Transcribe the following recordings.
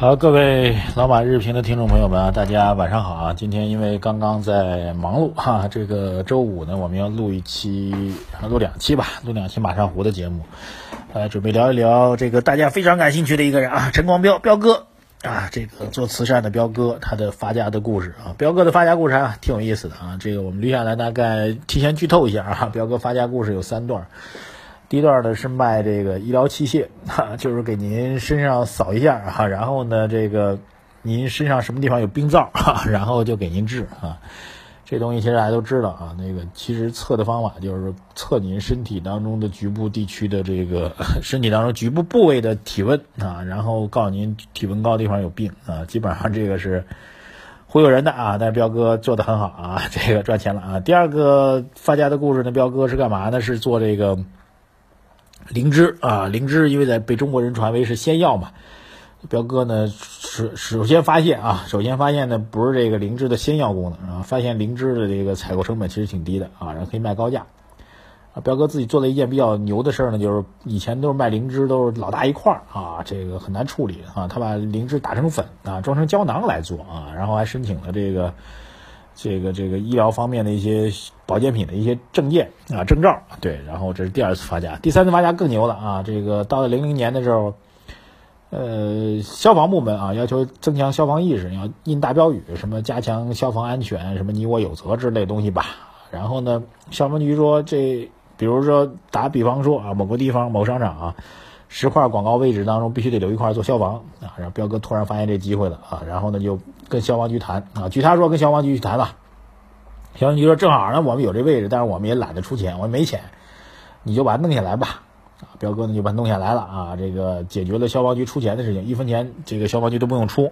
好，各位老马日评的听众朋友们啊，大家晚上好啊！今天因为刚刚在忙碌哈，这个周五呢，我们要录一期，录两期吧，录两期马上湖的节目，呃，准备聊一聊这个大家非常感兴趣的一个人啊，陈光标，彪哥啊，这个做慈善的彪哥，他的发家的故事啊，彪哥的发家故事啊，挺有意思的啊，这个我们捋下来，大概提前剧透一下啊，彪哥发家故事有三段。第一段呢是卖这个医疗器械，哈，就是给您身上扫一下哈，然后呢，这个您身上什么地方有病灶，哈，然后就给您治啊。这东西其实大家都知道啊，那个其实测的方法就是测您身体当中的局部地区的这个身体当中局部部位的体温啊，然后告诉您体温高的地方有病啊，基本上这个是忽悠人的啊。但是彪哥做的很好啊，这个赚钱了啊。第二个发家的故事呢，彪哥是干嘛呢？是做这个。灵芝啊，灵芝因为在被中国人传为是仙药嘛，彪哥呢首首先发现啊，首先发现呢不是这个灵芝的仙药功能啊，发现灵芝的这个采购成本其实挺低的啊，然后可以卖高价啊。彪哥自己做了一件比较牛的事呢，就是以前都是卖灵芝都是老大一块儿啊，这个很难处理啊，他把灵芝打成粉啊，装成胶囊来做啊，然后还申请了这个。这个这个医疗方面的一些保健品的一些证件啊证照，对，然后这是第二次发家，第三次发家更牛了啊！这个到了零零年的时候，呃，消防部门啊要求增强消防意识，要印大标语，什么加强消防安全，什么你我有责之类东西吧。然后呢，消防局说这，比如说打比方说啊，某个地方某商场啊。十块广告位置当中必须得留一块做消防啊，然后彪哥突然发现这机会了啊，然后呢就跟消防局谈啊，据他说跟消防局去谈了，消防局说正好呢我们有这位置，但是我们也懒得出钱，我没钱，你就把它弄下来吧啊，彪哥呢就把它弄下来了啊，这个解决了消防局出钱的事情，一分钱这个消防局都不用出，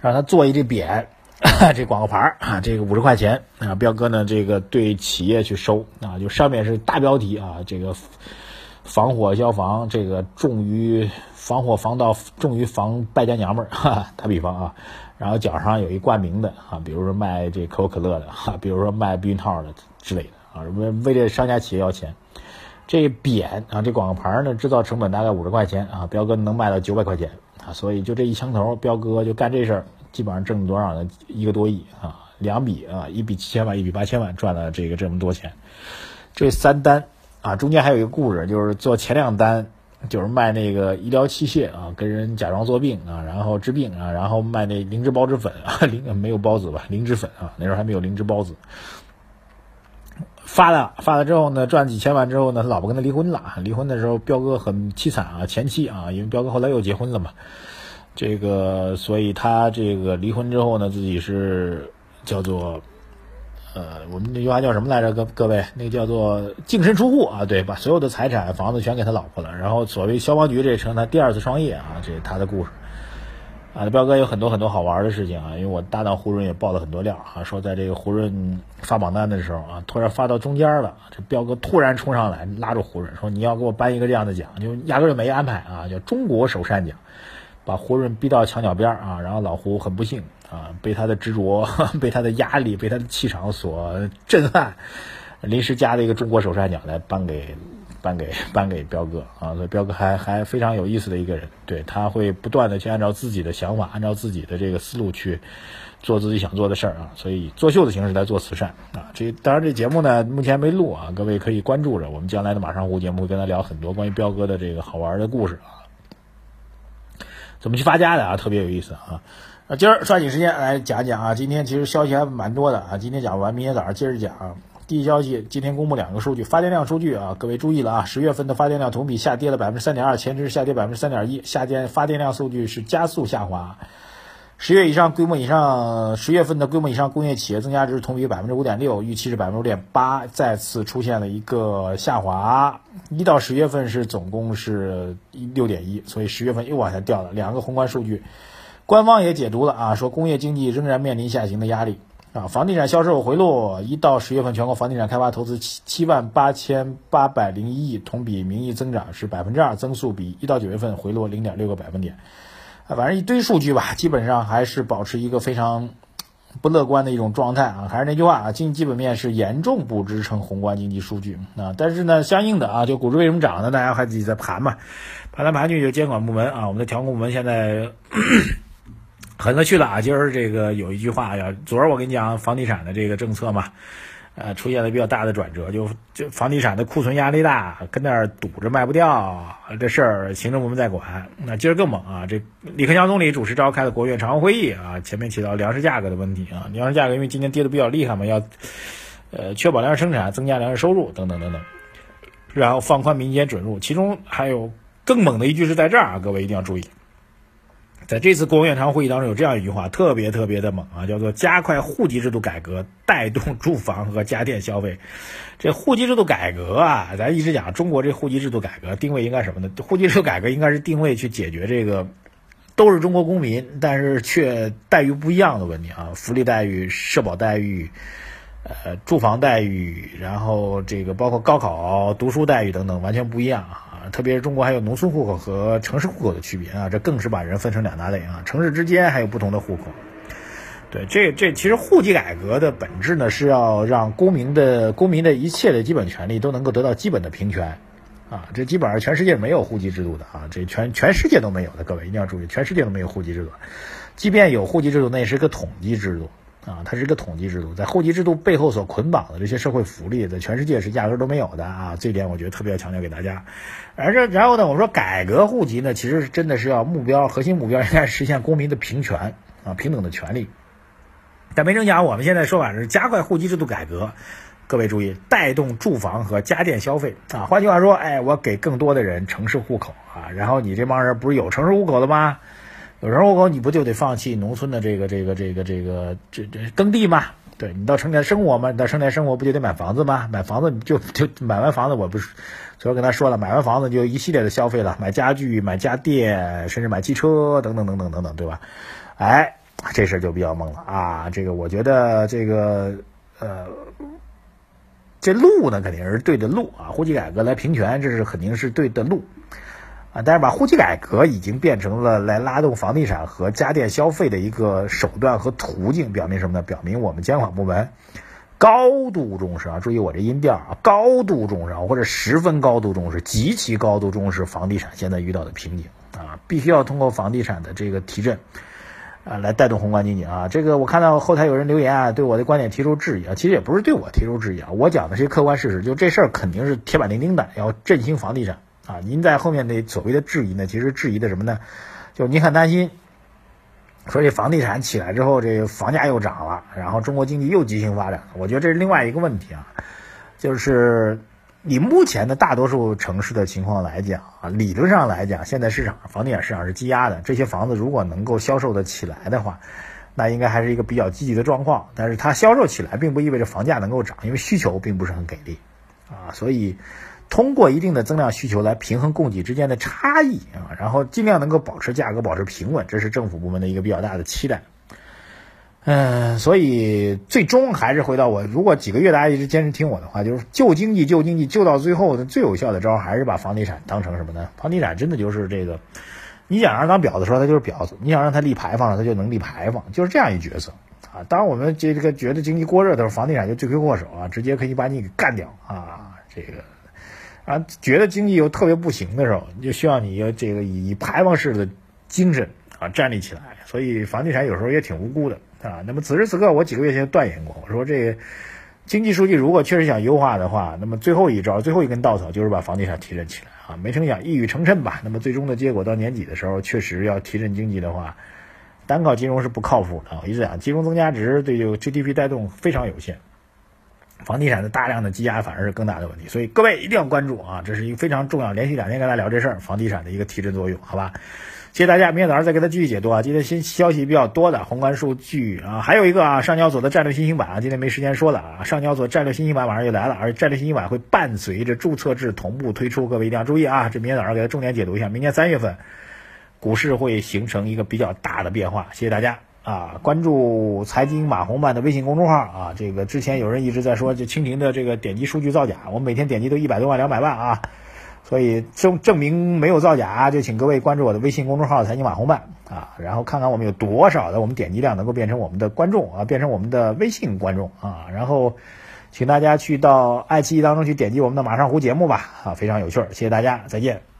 让他做一这匾，这广告牌啊，这个五十块钱啊，彪哥呢这个对企业去收啊，就上面是大标题啊，这个。防火消防，这个重于防火防盗，重于防败家娘们儿。哈，打比方啊，然后脚上有一冠名的啊，比如说卖这可口可乐的哈，比如说卖避孕套的之类的啊，为为这商家企业要钱。这匾啊，这广告牌呢，制造成本大概五十块钱啊，彪哥能卖到九百块钱啊，所以就这一枪头，彪哥就干这事儿，基本上挣多少呢？一个多亿啊，两笔啊，一笔七千万，一笔八千万，赚了这个这么多钱。这三单。啊，中间还有一个故事，就是做前两单，就是卖那个医疗器械啊，跟人假装做病啊，然后治病啊，然后卖那灵芝孢子粉啊，灵没有孢子吧，灵芝粉啊，那时候还没有灵芝孢子。发了发了之后呢，赚几千万之后呢，他老婆跟他离婚了。离婚的时候，彪哥很凄惨啊，前妻啊，因为彪哥后来又结婚了嘛，这个所以他这个离婚之后呢，自己是叫做。呃，我们那句话叫什么来着？各各位，那个叫做净身出户啊，对，把所有的财产、房子全给他老婆了。然后所谓消防局，这成他第二次创业啊，这是他的故事。啊，彪哥有很多很多好玩的事情啊，因为我搭档胡润也爆了很多料啊，说在这个胡润发榜单的时候啊，突然发到中间了，这彪哥突然冲上来拉住胡润说：“你要给我颁一个这样的奖，就压根就没安排啊，叫中国首善奖。”把胡润逼到墙角边啊，然后老胡很不幸啊，被他的执着、被他的压力、被他的气场所震撼，临时加了一个中国首善奖来颁给颁给颁给彪哥啊，所以彪哥还还非常有意思的一个人，对他会不断的去按照自己的想法，按照自己的这个思路去做自己想做的事儿啊，所以作秀的形式来做慈善啊，这当然这节目呢目前没录啊，各位可以关注着我们将来的马上胡节目，跟他聊很多关于彪哥的这个好玩的故事啊。怎么去发家的啊？特别有意思啊！啊，今儿抓紧时间来讲讲啊。今天其实消息还蛮多的啊。今天讲完，明天早上接着讲。啊第一消息，今天公布两个数据，发电量数据啊，各位注意了啊！十月份的发电量同比下跌了百分之三点二，前值下跌百分之三点一，下跌发电量数据是加速下滑。十月以上规模以上，十月份的规模以上工业企业增加值同比百分之五点六，预期是百分之五点八，再次出现了一个下滑。一到十月份是总共是六点一，所以十月份又往下掉了。两个宏观数据，官方也解读了啊，说工业经济仍然面临下行的压力啊，房地产销售回落，一到十月份全国房地产开发投资七七万八千八百零一亿，同比名义增长是百分之二，增速比一到九月份回落零点六个百分点。啊，反正一堆数据吧，基本上还是保持一个非常不乐观的一种状态啊。还是那句话啊，经济基本面是严重不支撑宏观经济数据啊。但是呢，相应的啊，就股市为什么涨呢？大家还自己在盘嘛，盘来盘去就监管部门啊，我们的调控部门现在。狠了去了啊！今儿这个有一句话呀，昨儿我跟你讲房地产的这个政策嘛，呃，出现了比较大的转折，就就房地产的库存压力大，跟那儿堵着卖不掉，这事儿行政部门在管。那今儿更猛啊！这李克强总理主持召开的国务院常务会议啊，前面提到粮食价格的问题啊，粮食价格因为今年跌的比较厉害嘛，要呃确保粮食生产，增加粮食收入等等等等，然后放宽民间准入，其中还有更猛的一句是在这儿啊，各位一定要注意。在这次国务院常务会议当中，有这样一句话，特别特别的猛啊，叫做加快户籍制度改革，带动住房和家电消费。这户籍制度改革啊，咱一直讲中国这户籍制度改革定位应该什么呢？户籍制度改革应该是定位去解决这个都是中国公民，但是却待遇不一样的问题啊，福利待遇、社保待遇、呃住房待遇，然后这个包括高考读书待遇等等，完全不一样啊。特别是中国还有农村户口和城市户口的区别啊，这更是把人分成两大类啊。城市之间还有不同的户口。对，这这其实户籍改革的本质呢，是要让公民的公民的一切的基本权利都能够得到基本的平权啊。这基本上全世界没有户籍制度的啊，这全全世界都没有的，各位一定要注意，全世界都没有户籍制度。即便有户籍制度，那也是个统计制度。啊，它是一个统计制度，在户籍制度背后所捆绑的这些社会福利，在全世界是压根都没有的啊！这点我觉得特别要强调给大家。而这然后呢，我说改革户籍呢，其实真的是要目标核心目标应该实现公民的平权啊，平等的权利。但没成想，我们现在说法是加快户籍制度改革，各位注意，带动住房和家电消费啊。换句话说，哎，我给更多的人城市户口啊，然后你这帮人不是有城市户口的吗？有人户口，你不就得放弃农村的这个这个这个这个这这耕地吗？对你到城里来生活嘛，到城里来生活不就得买房子吗？买房子就就买完房子，我不是昨儿跟他说了，买完房子就一系列的消费了，买家具、买家电，甚至买汽车等等等等等等，对吧？哎，这事儿就比较懵了啊！这个我觉得这个呃，这路呢肯定是对的路啊，户籍改革来平权，这是肯定是对的路。啊，但是把户籍改革已经变成了来拉动房地产和家电消费的一个手段和途径，表明什么呢？表明我们监管部门高度重视啊！注意我这音调啊，高度重视啊或者十分高度重视，极其高度重视房地产现在遇到的瓶颈啊！必须要通过房地产的这个提振啊，来带动宏观经济啊！这个我看到后台有人留言啊，对我的观点提出质疑啊，其实也不是对我提出质疑啊，我讲的是客观事实，就这事儿肯定是铁板钉钉的，要振兴房地产。啊，您在后面的所谓的质疑呢，其实质疑的什么呢？就您很担心，说这房地产起来之后，这房价又涨了，然后中国经济又急性发展。我觉得这是另外一个问题啊，就是以目前的大多数城市的情况来讲啊，理论上来讲，现在市场房地产市场是积压的，这些房子如果能够销售的起来的话，那应该还是一个比较积极的状况。但是它销售起来，并不意味着房价能够涨，因为需求并不是很给力啊，所以。通过一定的增量需求来平衡供给之间的差异啊，然后尽量能够保持价格保持平稳，这是政府部门的一个比较大的期待。嗯，所以最终还是回到我，如果几个月大家一直坚持听我的话，就是救经济救经济救到最后的最有效的招还是把房地产当成什么呢？房地产真的就是这个，你想让当婊子说它就是婊子，你想让它立牌坊它就能立牌坊，就是这样一角色啊。当我们这这个觉得经济过热的时候，房地产就罪魁祸首啊，直接可以把你给干掉啊，这个。啊，觉得经济又特别不行的时候，就需要你要这个以排放式的精神啊站立起来。所以房地产有时候也挺无辜的啊。那么此时此刻，我几个月前断言过，我说这个经济数据如果确实想优化的话，那么最后一招、最后一根稻草就是把房地产提振起来啊。没成想一语成谶吧？那么最终的结果到年底的时候，确实要提振经济的话，单靠金融是不靠谱的。我一直讲，金融增加值对这个 GDP 带动非常有限。房地产的大量的积压反而是更大的问题，所以各位一定要关注啊！这是一个非常重要，连续两天跟大家聊这事儿，房地产的一个提振作用，好吧？谢谢大家，明天早上再给他继续解读啊！今天新消息比较多的宏观数据啊，还有一个啊，上交所的战略新兴板啊，今天没时间说了啊，上交所战略新兴板马上就来了，而战略新兴板会伴随着注册制同步推出，各位一定要注意啊！这明天早上给他重点解读一下，明年三月份股市会形成一个比较大的变化，谢谢大家。啊，关注财经马红漫的微信公众号啊。这个之前有人一直在说，这蜻蜓的这个点击数据造假，我每天点击都一百多万、两百万啊。所以证证明没有造假，就请各位关注我的微信公众号“财经马红漫”啊，然后看看我们有多少的我们点击量能够变成我们的观众啊，变成我们的微信观众啊，然后请大家去到爱奇艺当中去点击我们的马上湖节目吧啊，非常有趣儿，谢谢大家，再见。